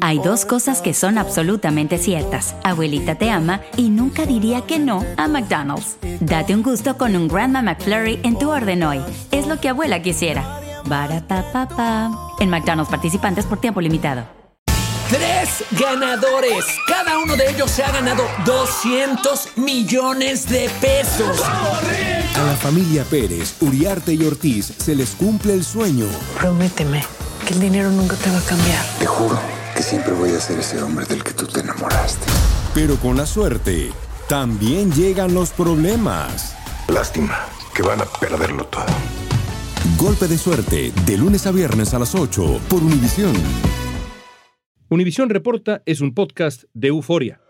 Hay dos cosas que son absolutamente ciertas. Abuelita te ama y nunca diría que no a McDonald's. Date un gusto con un Grandma McFlurry en tu orden hoy. Es lo que abuela quisiera. Barata En McDonald's participantes por tiempo limitado. Tres ganadores. Cada uno de ellos se ha ganado 200 millones de pesos. A la familia Pérez, Uriarte y Ortiz se les cumple el sueño. Prométeme que el dinero nunca te va a cambiar. Te juro que siempre voy a ser ese hombre del que tú te enamoraste. Pero con la suerte, también llegan los problemas. Lástima que van a perderlo todo. Golpe de suerte, de lunes a viernes a las 8 por Univisión. Univisión Reporta es un podcast de euforia.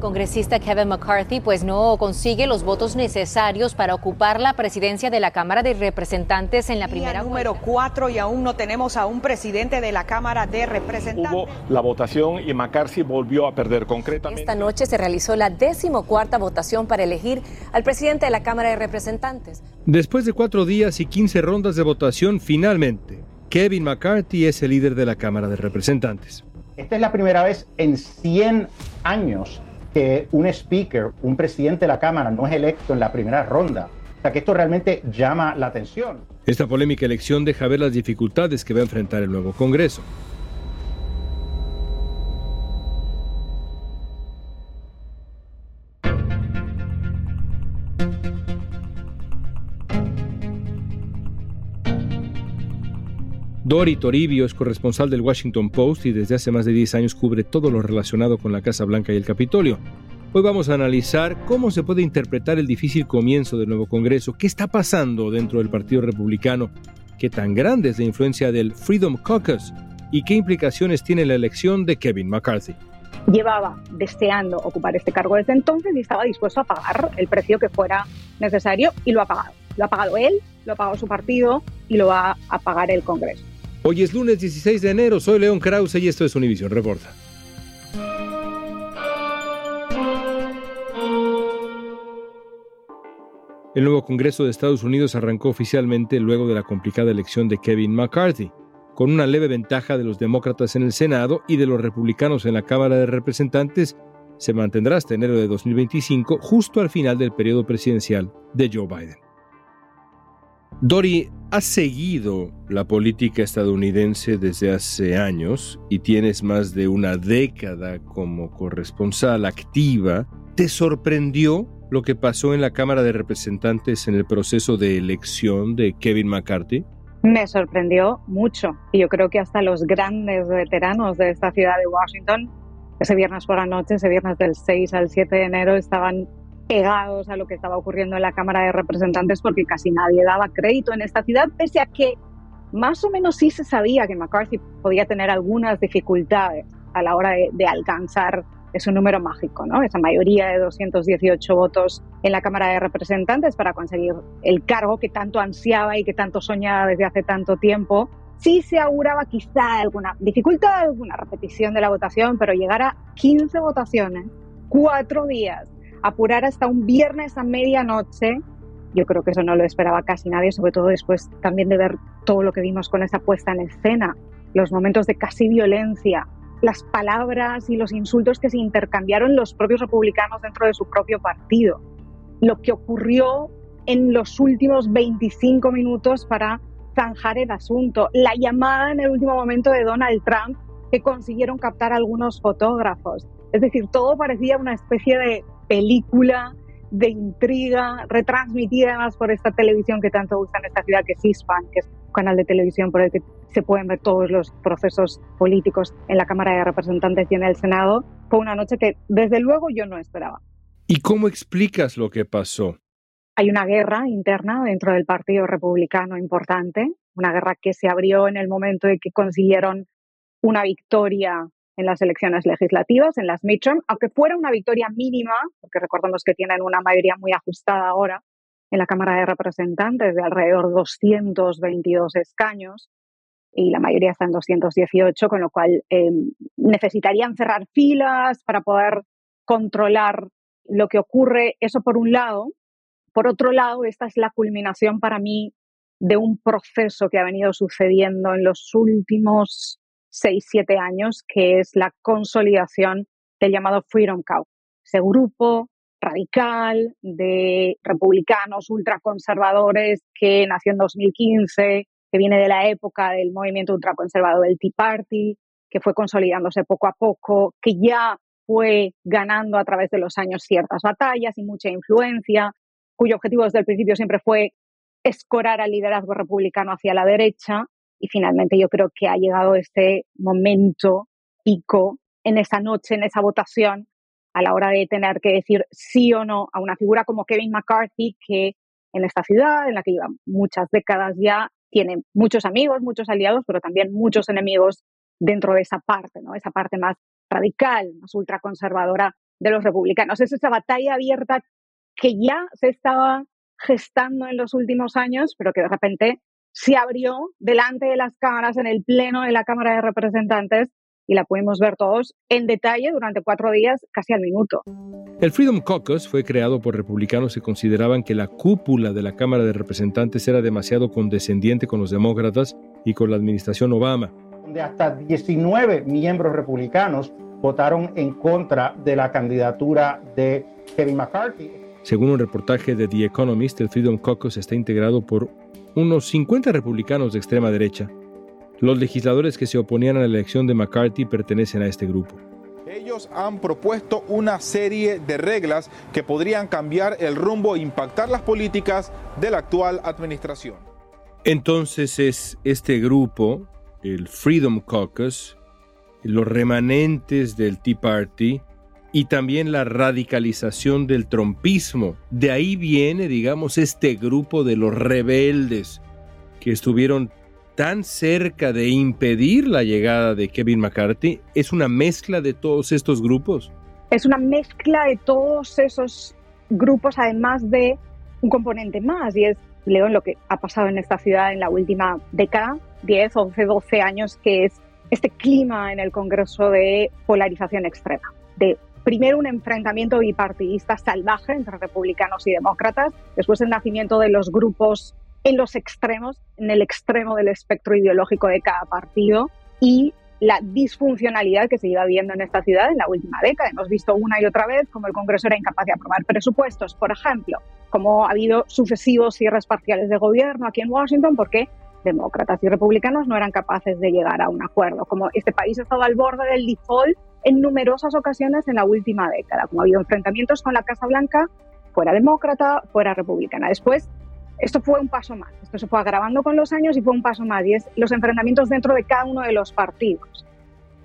El congresista Kevin McCarthy pues no consigue los votos necesarios para ocupar la presidencia de la Cámara de Representantes en la primera número 4 y aún no tenemos a un presidente de la Cámara de Representantes. Hubo la votación y McCarthy volvió a perder concretamente. Esta noche se realizó la decimocuarta votación para elegir al presidente de la Cámara de Representantes. Después de cuatro días y 15 rondas de votación, finalmente, Kevin McCarthy es el líder de la Cámara de Representantes. Esta es la primera vez en 100 años que un speaker, un presidente de la Cámara, no es electo en la primera ronda. O sea que esto realmente llama la atención. Esta polémica elección deja ver las dificultades que va a enfrentar el nuevo Congreso. Dori Toribio es corresponsal del Washington Post y desde hace más de 10 años cubre todo lo relacionado con la Casa Blanca y el Capitolio. Hoy vamos a analizar cómo se puede interpretar el difícil comienzo del nuevo Congreso, qué está pasando dentro del Partido Republicano, qué tan grande es la influencia del Freedom Caucus y qué implicaciones tiene la elección de Kevin McCarthy. Llevaba deseando ocupar este cargo desde entonces y estaba dispuesto a pagar el precio que fuera necesario y lo ha pagado. Lo ha pagado él, lo ha pagado su partido y lo va a pagar el Congreso. Hoy es lunes 16 de enero, soy León Krause y esto es Univision Reporta. El nuevo Congreso de Estados Unidos arrancó oficialmente luego de la complicada elección de Kevin McCarthy, con una leve ventaja de los demócratas en el Senado y de los republicanos en la Cámara de Representantes, se mantendrá hasta enero de 2025, justo al final del periodo presidencial de Joe Biden. Dori, has seguido la política estadounidense desde hace años y tienes más de una década como corresponsal activa. ¿Te sorprendió lo que pasó en la Cámara de Representantes en el proceso de elección de Kevin McCarthy? Me sorprendió mucho y yo creo que hasta los grandes veteranos de esta ciudad de Washington, ese viernes por la noche, ese viernes del 6 al 7 de enero, estaban pegados a lo que estaba ocurriendo en la Cámara de Representantes porque casi nadie daba crédito en esta ciudad, pese a que más o menos sí se sabía que McCarthy podía tener algunas dificultades a la hora de, alcanzar ese número mágico, ¿no? esa mayoría de 218 votos en la Cámara de Representantes para conseguir el cargo que tanto ansiaba y que tanto soñaba desde hace tanto tiempo. Sí se auguraba quizá alguna dificultad, alguna repetición de la votación, pero llegar a 15 votaciones, cuatro días apurar hasta un viernes a medianoche, yo creo que eso no lo esperaba casi nadie, sobre todo después también de ver todo lo que vimos con esa puesta en escena, los momentos de casi violencia, las palabras y los insultos que se intercambiaron los propios republicanos dentro de su propio partido, lo que ocurrió en los últimos 25 minutos para zanjar el asunto, la llamada en el último momento de Donald Trump que consiguieron captar algunos fotógrafos. Es decir, todo parecía una especie de película de intriga, retransmitida además por esta televisión que tanto gusta en esta ciudad, que es CISPAN, que es un canal de televisión por el que se pueden ver todos los procesos políticos en la Cámara de Representantes y en el Senado. Fue una noche que desde luego yo no esperaba. ¿Y cómo explicas lo que pasó? Hay una guerra interna dentro del Partido Republicano importante. una guerra que se abrió en el momento de que consiguieron una victoria en las elecciones legislativas, en las midterm, aunque fuera una victoria mínima, porque recordemos que tienen una mayoría muy ajustada ahora en la Cámara de Representantes de alrededor de 222 escaños, y la mayoría está en 218, con lo cual em, necesitarían cerrar filas para poder controlar lo que ocurre, eso por un lado. Por otro lado, esta es la culminación para mí de un proceso que ha venido sucediendo en los últimos seis, siete años, que es la consolidación del llamado Freedom Caucus, ese grupo radical de republicanos ultraconservadores que nació en 2015, que viene de la época del movimiento ultraconservador del Tea Party, que fue consolidándose poco a poco, que ya fue ganando a través de los años ciertas batallas y mucha influencia, cuyo objetivo desde el principio siempre fue escorar al liderazgo republicano hacia la derecha. Y finalmente yo creo que ha llegado este momento pico en esa noche, en esa votación, a la hora de tener que decir sí o no a una figura como Kevin McCarthy, que en esta ciudad, en la que lleva muchas décadas ya, tiene muchos amigos, muchos aliados, pero también muchos enemigos dentro de esa parte, ¿no? Esa parte más radical, más ultraconservadora de los republicanos. Es esa batalla abierta que ya se estaba gestando en los últimos años, pero que de repente se abrió delante de las cámaras en el pleno de la Cámara de Representantes y la pudimos ver todos en detalle durante cuatro días, casi al minuto. El Freedom Caucus fue creado por republicanos que consideraban que la cúpula de la Cámara de Representantes era demasiado condescendiente con los demócratas y con la administración Obama. Donde hasta 19 miembros republicanos votaron en contra de la candidatura de Kevin McCarthy. Según un reportaje de The Economist, el Freedom Caucus está integrado por unos 50 republicanos de extrema derecha, los legisladores que se oponían a la elección de McCarthy pertenecen a este grupo. Ellos han propuesto una serie de reglas que podrían cambiar el rumbo e impactar las políticas de la actual administración. Entonces es este grupo, el Freedom Caucus, los remanentes del Tea Party y también la radicalización del trompismo. De ahí viene, digamos, este grupo de los rebeldes que estuvieron tan cerca de impedir la llegada de Kevin McCarthy? ¿Es una mezcla de todos estos grupos? Es una mezcla de todos esos grupos, además de un componente más, y es, León, lo que ha pasado en esta ciudad en la última década, 10, 11, 12 años, que es este clima en el Congreso de polarización extrema, primero un enfrentamiento bipartidista salvaje entre republicanos y demócratas, después el nacimiento de los grupos en los extremos, en el extremo del espectro ideológico de cada partido y la disfuncionalidad que se iba viendo en esta ciudad en la última década. Hemos visto una y otra vez cómo el Congreso era incapaz de aprobar presupuestos, por ejemplo, como ha habido sucesivos cierres parciales de gobierno aquí en Washington porque demócratas y republicanos no eran capaces de llegar a un acuerdo, como este país ha estado al borde del default en numerosas ocasiones en la última década, como ha habido enfrentamientos con la Casa Blanca, fuera demócrata, fuera republicana. Después esto fue un paso más. Esto se fue agravando con los años y fue un paso más. Y es los enfrentamientos dentro de cada uno de los partidos.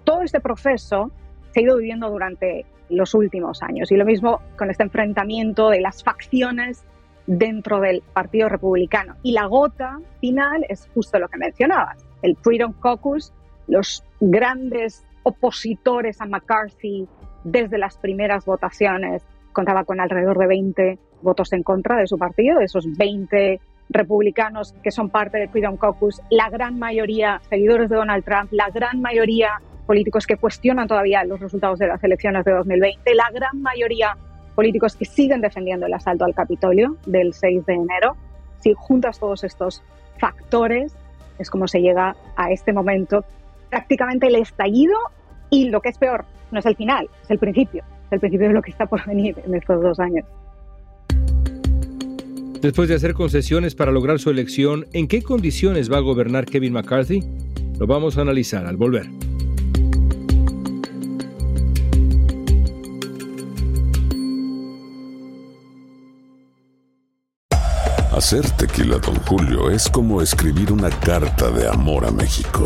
Todo este proceso se ha ido viviendo durante los últimos años. Y lo mismo con este enfrentamiento de las facciones dentro del Partido Republicano. Y la gota final es justo lo que mencionabas. El Freedom Caucus, los grandes opositores a McCarthy desde las primeras votaciones, contaba con alrededor de 20 votos en contra de su partido, de esos 20 republicanos que son parte del Freedom Caucus, la gran mayoría seguidores de Donald Trump, la gran mayoría políticos que cuestionan todavía los resultados de las elecciones de 2020, la gran mayoría políticos que siguen defendiendo el asalto al Capitolio del 6 de enero. Si juntas todos estos factores, es como se llega a este momento, prácticamente el estallido y lo que es peor, no es el final, es el principio, es el principio de lo que está por venir en estos dos años. Después de hacer concesiones para lograr su elección, ¿en qué condiciones va a gobernar Kevin McCarthy? Lo vamos a analizar al volver. Hacer tequila, don Julio, es como escribir una carta de amor a México.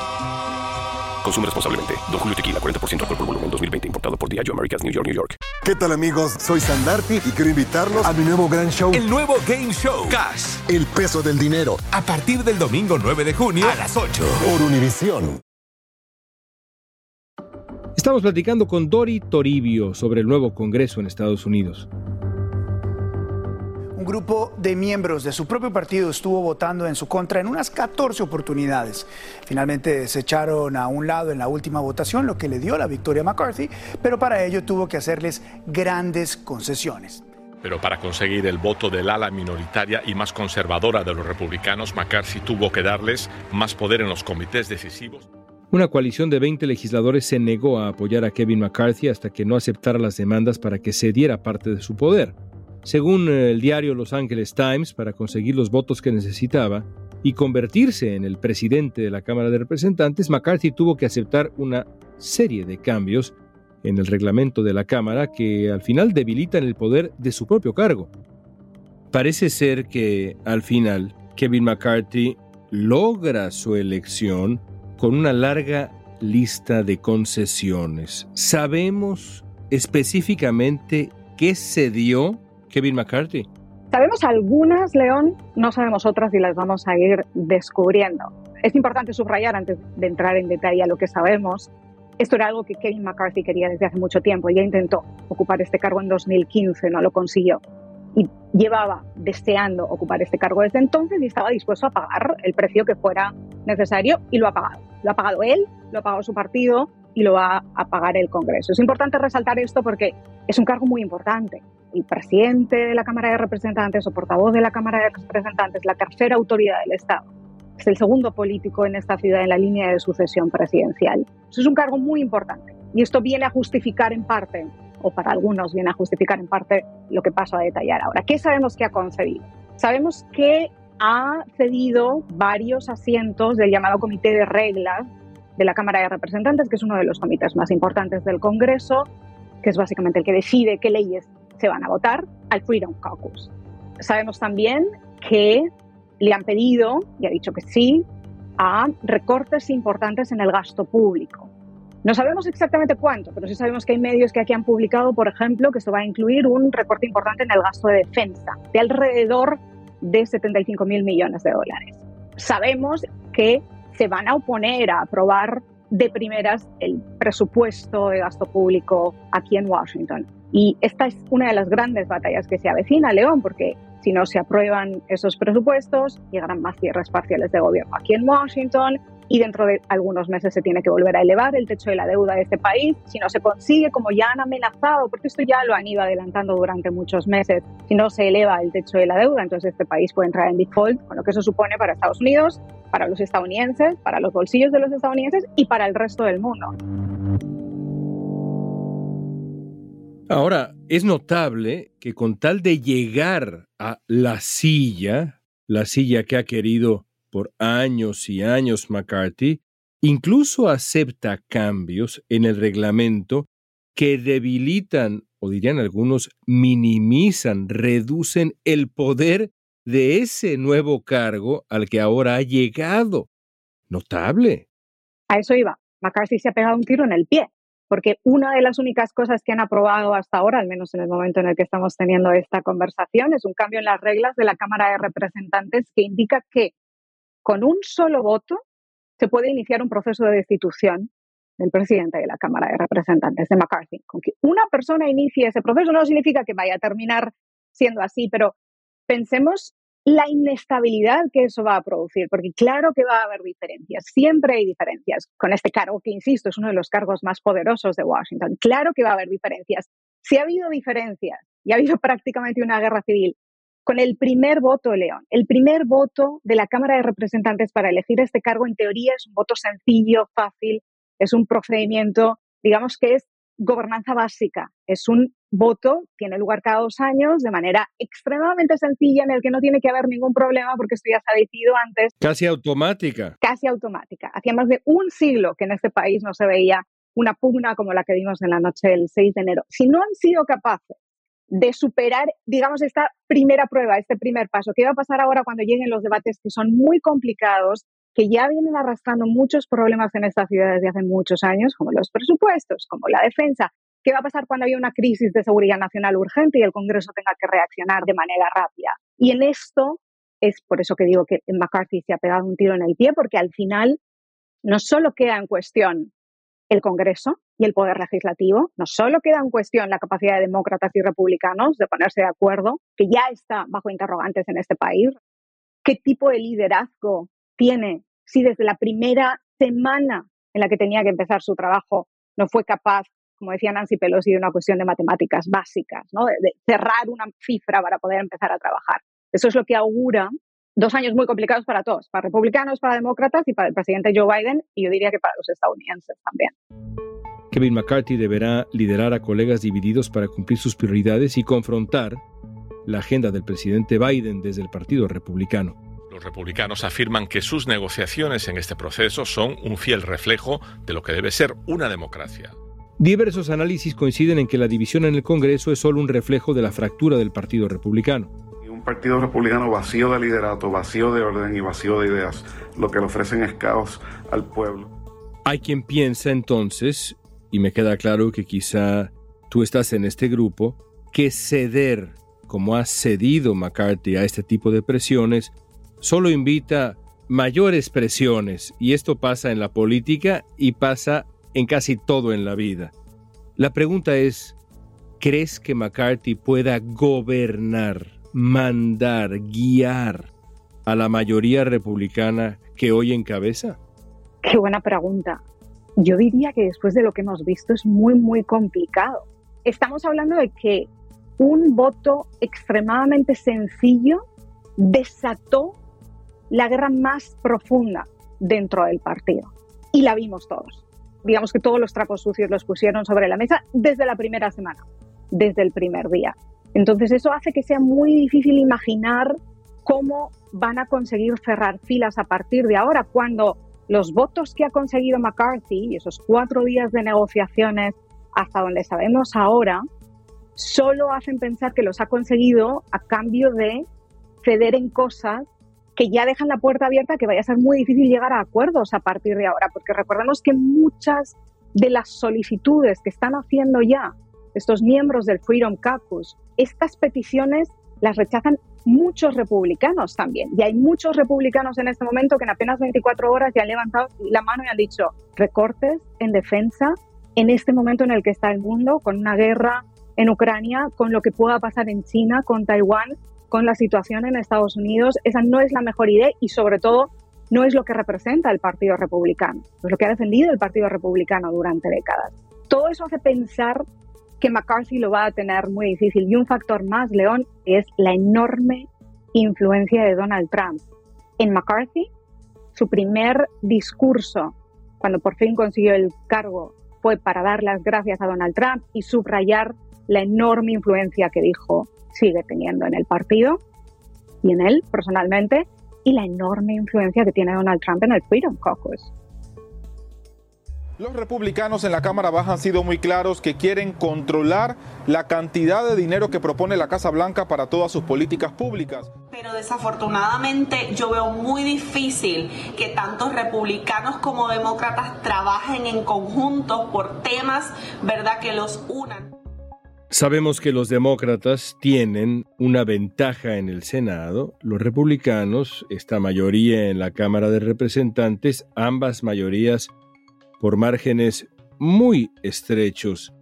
Consume responsablemente. Don Julio Tequila, 40% alcohol por volumen, 2020. Importado por Diageo Americas, New York, New York. ¿Qué tal, amigos? Soy Sandarti y quiero invitarlos a mi nuevo gran show. El nuevo Game Show. Cash. El peso del dinero. A partir del domingo 9 de junio a las 8. Por Univisión. Estamos platicando con Dori Toribio sobre el nuevo Congreso en Estados Unidos. Un grupo de miembros de su propio partido estuvo votando en su contra en unas 14 oportunidades. Finalmente se echaron a un lado en la última votación, lo que le dio la victoria a McCarthy, pero para ello tuvo que hacerles grandes concesiones. Pero para conseguir el voto del ala minoritaria y más conservadora de los republicanos, McCarthy tuvo que darles más poder en los comités decisivos. Una coalición de 20 legisladores se negó a apoyar a Kevin McCarthy hasta que no aceptara las demandas para que cediera parte de su poder. Según el diario Los Angeles Times, para conseguir los votos que necesitaba y convertirse en el presidente de la Cámara de Representantes, McCarthy tuvo que aceptar una serie de cambios en el reglamento de la Cámara que al final debilitan el poder de su propio cargo. Parece ser que al final Kevin McCarthy logra su elección con una larga lista de concesiones. ¿Sabemos específicamente qué se dio Kevin McCarthy? Sabemos algunas, León, no sabemos otras y las vamos a ir descubriendo. Es importante subrayar antes de entrar en detalle a lo que sabemos. Esto era algo que Kevin McCarthy quería desde hace mucho tiempo. Ya intentó ocupar este cargo en 2015, no lo consiguió y llevaba deseando ocupar este cargo desde entonces y estaba dispuesto a pagar el precio que fuera necesario y lo ha pagado. Lo ha pagado él, lo ha pagado su partido y lo va a pagar el Congreso. Es importante resaltar esto porque es un cargo muy importante. El presidente de la Cámara de Representantes o portavoz de la Cámara de Representantes, la tercera autoridad del Estado, es el segundo político en esta ciudad en la línea de sucesión presidencial. Eso es un cargo muy importante y esto viene a justificar en parte o para algunos viene a justificar en parte lo que paso a detallar ahora. ¿Qué sabemos que ha concedido? Sabemos que ha cedido varios asientos del llamado Comité de Reglas de la Cámara de Representantes, que es uno de los comités más importantes del Congreso, que es básicamente el que decide qué leyes se van a votar, al Freedom Caucus. Sabemos también que le han pedido, y ha dicho que sí, a recortes importantes en el gasto público. No sabemos exactamente cuánto, pero sí sabemos que hay medios que aquí han publicado, por ejemplo, que esto va a incluir un recorte importante en el gasto de defensa, de alrededor de 75 mil millones de dólares. Sabemos que se van a oponer a aprobar de primeras el presupuesto de gasto público aquí en Washington. Y esta es una de las grandes batallas que se avecina, León, porque si no se aprueban esos presupuestos, llegarán más cierres parciales de gobierno aquí en Washington y dentro de algunos meses se tiene que volver a elevar el techo de la deuda de este país. Si no se consigue, como ya han amenazado, porque esto ya lo han ido adelantando durante muchos meses, si no se eleva el techo de la deuda, entonces este país puede entrar en default, con lo que eso supone para Estados Unidos, para los estadounidenses, para los bolsillos de los estadounidenses y para el resto del mundo. Ahora, es notable que con tal de llegar a la silla, la silla que ha querido por años y años McCarthy, incluso acepta cambios en el reglamento que debilitan, o dirían algunos, minimizan, reducen el poder de ese nuevo cargo al que ahora ha llegado. Notable. A eso iba. McCarthy se ha pegado un tiro en el pie, porque una de las únicas cosas que han aprobado hasta ahora, al menos en el momento en el que estamos teniendo esta conversación, es un cambio en las reglas de la Cámara de Representantes que indica que con un solo voto se puede iniciar un proceso de destitución del presidente de la Cámara de Representantes, de McCarthy. Con que una persona inicie ese proceso no significa que vaya a terminar siendo así, pero pensemos la inestabilidad que eso va a producir, porque claro que va a haber diferencias, siempre hay diferencias con este cargo que, insisto, es uno de los cargos más poderosos de Washington. Claro que va a haber diferencias. Si ha habido diferencias y ha habido prácticamente una guerra civil con el primer voto, León. El primer voto de la Cámara de Representantes para elegir este cargo, en teoría, es un voto sencillo, fácil, es un procedimiento, digamos que es gobernanza básica. Es un voto, tiene lugar cada dos años de manera extremadamente sencilla en el que no tiene que haber ningún problema porque esto ya se ha decidido antes. Casi automática. Casi automática. Hacía más de un siglo que en este país no se veía una pugna como la que vimos en la noche del 6 de enero. Si no han sido capaces de superar, digamos, esta primera prueba, este primer paso. ¿Qué va a pasar ahora cuando lleguen los debates que son muy complicados, que ya vienen arrastrando muchos problemas en esta ciudad desde hace muchos años, como los presupuestos, como la defensa? ¿Qué va a pasar cuando haya una crisis de seguridad nacional urgente y el Congreso tenga que reaccionar de manera rápida? Y en esto es por eso que digo que McCarthy se ha pegado un tiro en el pie, porque al final no solo queda en cuestión el Congreso y el Poder Legislativo, no solo queda en cuestión la capacidad de demócratas y republicanos de ponerse de acuerdo, que ya está bajo interrogantes en este país, qué tipo de liderazgo tiene si desde la primera semana en la que tenía que empezar su trabajo no fue capaz, como decía Nancy Pelosi, de una cuestión de matemáticas básicas, ¿no? de, cerrar una cifra para poder empezar a trabajar. Eso es lo que augura dos años muy complicados para todos, para republicanos, para demócratas y para el presidente Joe Biden, y yo diría que para los estadounidenses también. Kevin McCarthy deberá liderar a colegas divididos para cumplir sus prioridades y confrontar la agenda del presidente Biden desde el Partido Republicano. Los republicanos afirman que sus negociaciones en este proceso son un fiel reflejo de lo que debe ser una democracia. Diversos análisis coinciden en que la división en el Congreso es solo un reflejo de la fractura del Partido Republicano partido republicano vacío de liderato, vacío de orden y vacío de ideas, lo que le ofrecen es caos al pueblo. Hay quien piensa entonces, y me queda claro que quizá tú estás en este grupo, que ceder, como ha cedido McCarthy a este tipo de presiones, solo invita mayores presiones, y esto pasa en la política y pasa en casi todo en la vida. La pregunta es, ¿crees que McCarthy pueda gobernar mandar, guiar a la mayoría republicana que hoy encabeza? Qué buena pregunta. Yo diría que después de lo que hemos visto es muy, muy complicado. Estamos hablando de que un voto extremadamente sencillo desató la guerra más profunda dentro del partido. Y la vimos todos. Digamos que todos los trapos sucios los pusieron sobre la mesa desde la primera semana, desde el primer día. Entonces eso hace que sea muy difícil imaginar cómo van a conseguir cerrar filas a partir de ahora, cuando los votos que ha conseguido McCarthy y esos cuatro días de negociaciones hasta donde sabemos ahora, solo hacen pensar que los ha conseguido a cambio de ceder en cosas que ya dejan la puerta abierta que vaya a ser muy difícil llegar a acuerdos a partir de ahora, porque recordemos que muchas de las solicitudes que están haciendo ya estos miembros del Freedom Caucus, estas peticiones las rechazan muchos republicanos también. Y hay muchos republicanos en este momento que en apenas 24 horas ya han levantado la mano y han dicho recortes en defensa en este momento en el que está el mundo, con una guerra en Ucrania, con lo que pueda pasar en China, con Taiwán, con la situación en Estados Unidos. Esa no es la mejor idea y sobre todo no es lo que representa el Partido Republicano, es lo que ha defendido el Partido Republicano durante décadas. Todo eso hace pensar que McCarthy lo va a tener muy difícil. Y un factor más, León, es la enorme influencia de Donald Trump. En McCarthy, su primer discurso, cuando por fin consiguió el cargo, fue para dar las gracias a Donald Trump y subrayar la enorme influencia que dijo sigue teniendo en el partido y en él personalmente, y la enorme influencia que tiene Donald Trump en el Freedom Caucus. Los republicanos en la Cámara Baja han sido muy claros que quieren controlar la cantidad de dinero que propone la Casa Blanca para todas sus políticas públicas. Pero desafortunadamente yo veo muy difícil que tanto republicanos como demócratas trabajen en conjunto por temas, ¿verdad?, que los unan. Sabemos que los demócratas tienen una ventaja en el Senado, los republicanos, esta mayoría en la Cámara de Representantes, ambas mayorías por márgenes muy estrechos.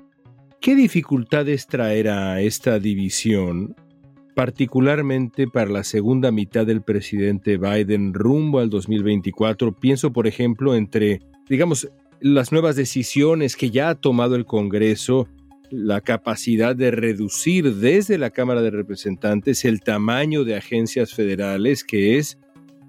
¿Qué dificultades traerá esta división, particularmente para la segunda mitad del presidente Biden rumbo al 2024? Pienso, por ejemplo, entre, digamos, las nuevas decisiones que ya ha tomado el Congreso, la capacidad de reducir desde la Cámara de Representantes el tamaño de agencias federales, que es,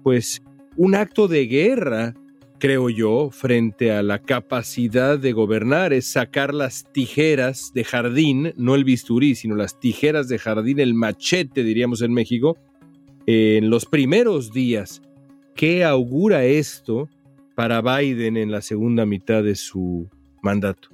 pues, un acto de guerra creo yo, frente a la capacidad de gobernar, es sacar las tijeras de jardín, no el bisturí, sino las tijeras de jardín, el machete, diríamos en México, en los primeros días. ¿Qué augura esto para Biden en la segunda mitad de su mandato?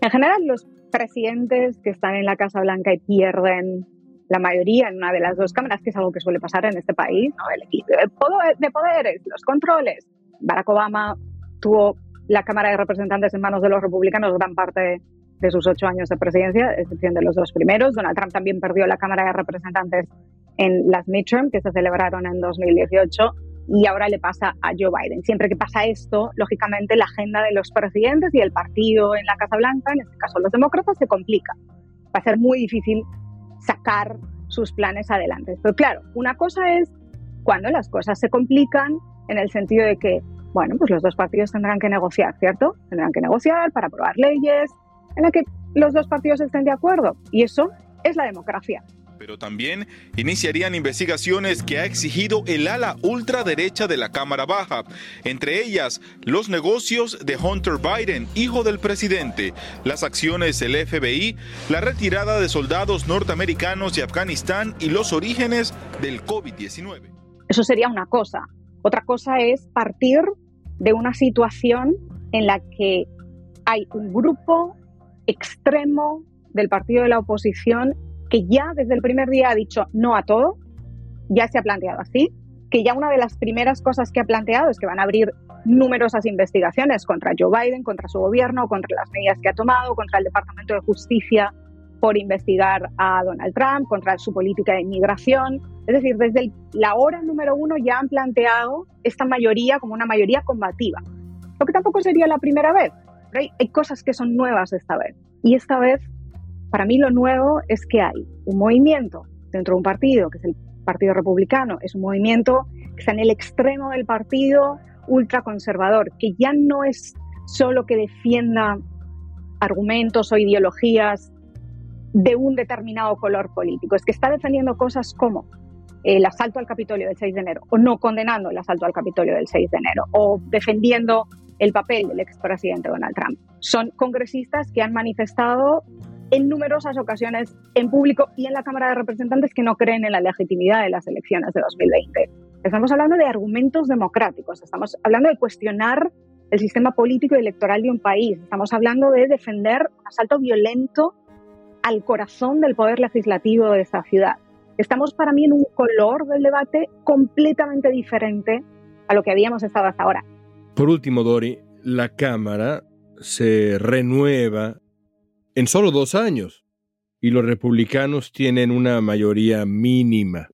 En general, los presidentes que están en la Casa Blanca y pierden la mayoría en una de las dos cámaras, que es algo que suele pasar en este país, ¿no? el equilibrio de poderes, los controles. Barack Obama tuvo la Cámara de Representantes en manos de los republicanos gran parte de sus ocho años de presidencia, excepción de los dos primeros. Donald Trump también perdió la Cámara de Representantes en las midterm que se celebraron en 2018 y ahora le pasa a Joe Biden. Siempre que pasa esto, lógicamente la agenda de los presidentes y el partido en la Casa Blanca, en este caso los demócratas, se complica. Va a ser muy difícil sacar sus planes adelante. Pero claro, una cosa es cuando las cosas se complican en el sentido de que, bueno, pues los dos partidos tendrán que negociar, ¿cierto? Tendrán que negociar para aprobar leyes en las que los dos partidos estén de acuerdo. Y eso es la democracia. Pero también iniciarían investigaciones que ha exigido el ala ultraderecha de la Cámara Baja, entre ellas los negocios de Hunter Biden, hijo del presidente, las acciones del FBI, la retirada de soldados norteamericanos de Afganistán y los orígenes del COVID-19. Eso sería una cosa. Otra cosa es partir de una situación en la que hay un grupo extremo del partido de la oposición que ya desde el primer día ha dicho no a todo, ya se ha planteado así, que ya una de las primeras cosas que ha planteado es que van a abrir numerosas investigaciones contra Joe Biden, contra su gobierno, contra las medidas que ha tomado, contra el Departamento de Justicia por investigar a Donald Trump, contra su política de inmigración. Es decir, desde la hora número uno ya han planteado esta mayoría como una mayoría combativa. Lo que tampoco sería la primera vez. hay, hay cosas que son nuevas esta vez. Y esta vez para mí lo nuevo es que hay un movimiento dentro de un partido, que es el Partido Republicano, es un movimiento que está en el extremo del partido ultraconservador, que ya no es solo que defienda argumentos o ideologías de un determinado color político, es que está defendiendo cosas como el asalto al Capitolio del 6 de enero, o no condenando el asalto al Capitolio del 6 de enero, o defendiendo el papel del expresidente Donald Trump. Son congresistas que han manifestado en numerosas ocasiones en público y en la Cámara de Representantes que no creen en la legitimidad de las elecciones de 2020. Estamos hablando de argumentos democráticos, estamos hablando de cuestionar el sistema político y electoral de un país, estamos hablando de defender un asalto violento al corazón del poder legislativo de esta ciudad. Estamos para mí en un color del debate completamente diferente a lo que habíamos estado hasta ahora. Por último, Dori, la Cámara se renueva en solo dos años. Y los republicanos tienen una mayoría mínima,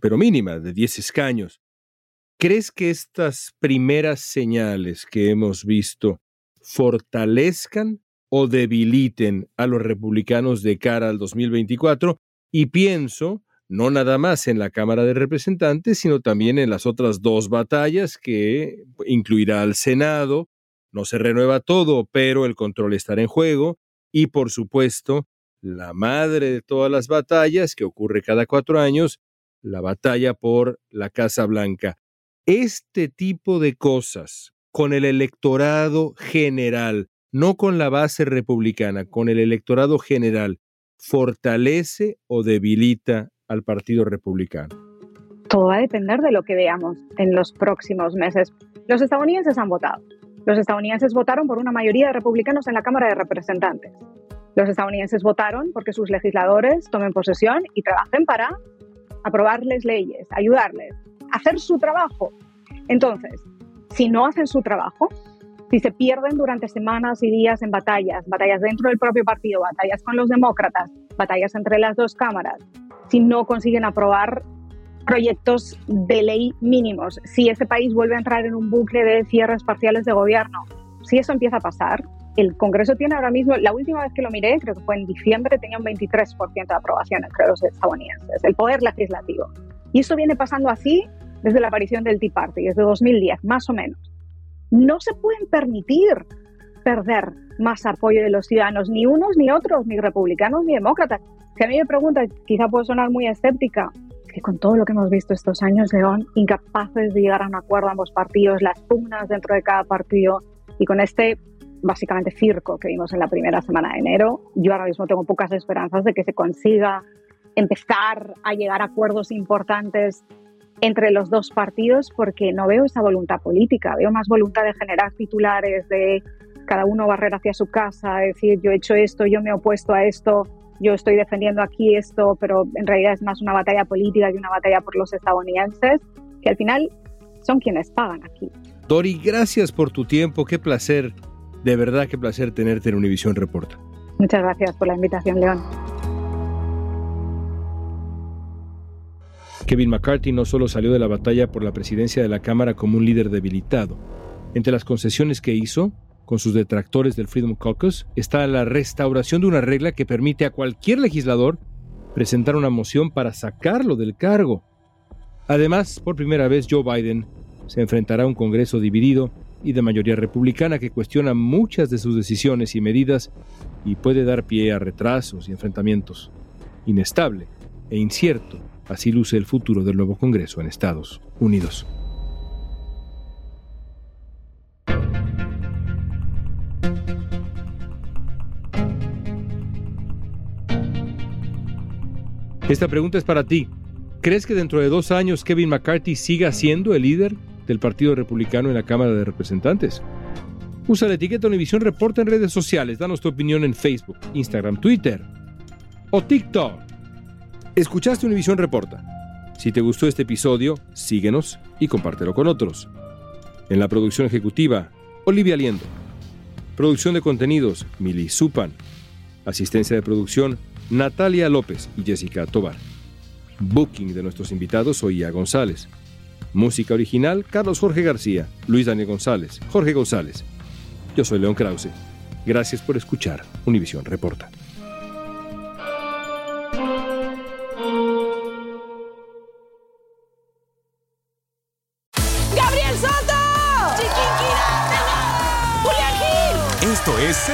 pero mínima, de 10 escaños. ¿Crees que estas primeras señales que hemos visto fortalezcan o debiliten a los republicanos de cara al 2024? Y pienso no nada más en la Cámara de Representantes, sino también en las otras dos batallas que incluirá al Senado. No se renueva todo, pero el control estará en juego y por supuesto la madre de todas las batallas que ocurre cada cuatro años, la batalla por la Casa Blanca. Este tipo de cosas con el electorado general, no con la base republicana, con el electorado general, fortalece o debilita al Partido Republicano. Todo va a depender de lo que veamos en los próximos meses. Los estadounidenses han votado. Los estadounidenses votaron por una mayoría de republicanos en la Cámara de Representantes. Los estadounidenses votaron porque sus legisladores tomen posesión y trabajen para aprobarles leyes, ayudarles, hacer su trabajo. Entonces, si no hacen su trabajo, si se pierden durante semanas y días en batallas, batallas dentro del propio partido, batallas con los demócratas, batallas entre las dos cámaras, si no consiguen aprobar proyectos de ley mínimos, si ese país vuelve a entrar en un bucle de cierres parciales de gobierno, si eso empieza a pasar, el Congreso tiene ahora mismo, la última vez que lo miré, creo que fue en diciembre, tenía un 23% de aprobación entre los estadounidenses, el poder legislativo. Y esto viene pasando así desde la aparición del Tea Party, desde 2010, más o menos. No se pueden permitir perder más apoyo de los ciudadanos, ni unos ni otros, ni republicanos ni demócratas. Si a mí me preguntan, quizá puedo sonar muy escéptica, que con todo lo que hemos visto estos años, León, incapaces de llegar a un acuerdo ambos partidos, las pugnas dentro de cada partido y con este básicamente circo que vimos en la primera semana de enero, yo ahora mismo tengo pocas esperanzas de que se consiga empezar a llegar a acuerdos importantes entre los dos partidos porque no veo esa voluntad política, veo más voluntad de generar titulares, de cada uno barrer hacia su casa, decir yo he hecho esto, yo me he opuesto a esto, yo estoy defendiendo aquí esto, pero en realidad es más una batalla política que una batalla por los estadounidenses, que al final son quienes pagan aquí. Dori, gracias por tu tiempo, qué placer, de verdad qué placer tenerte en Univisión Reporta. Muchas gracias por la invitación, León. Kevin McCarthy no solo salió de la batalla por la presidencia de la Cámara como un líder debilitado. Entre las concesiones que hizo, con sus detractores del Freedom Caucus, está la restauración de una regla que permite a cualquier legislador presentar una moción para sacarlo del cargo. Además, por primera vez Joe Biden se enfrentará a un Congreso dividido y de mayoría republicana que cuestiona muchas de sus decisiones y medidas y puede dar pie a retrasos y enfrentamientos. Inestable e incierto Así luce el futuro del nuevo Congreso en Estados Unidos. Esta pregunta es para ti. ¿Crees que dentro de dos años Kevin McCarthy siga siendo el líder del Partido Republicano en la Cámara de Representantes? Usa la etiqueta Univisión Reporta en redes sociales. Danos tu opinión en Facebook, Instagram, Twitter o TikTok. Escuchaste Univisión Reporta. Si te gustó este episodio, síguenos y compártelo con otros. En la producción ejecutiva, Olivia Liendo. Producción de contenidos, Mili Supan. Asistencia de producción, Natalia López y Jessica Tobar. Booking de nuestros invitados, Oía González. Música original, Carlos Jorge García, Luis Daniel González, Jorge González. Yo soy León Krause. Gracias por escuchar Univisión Reporta.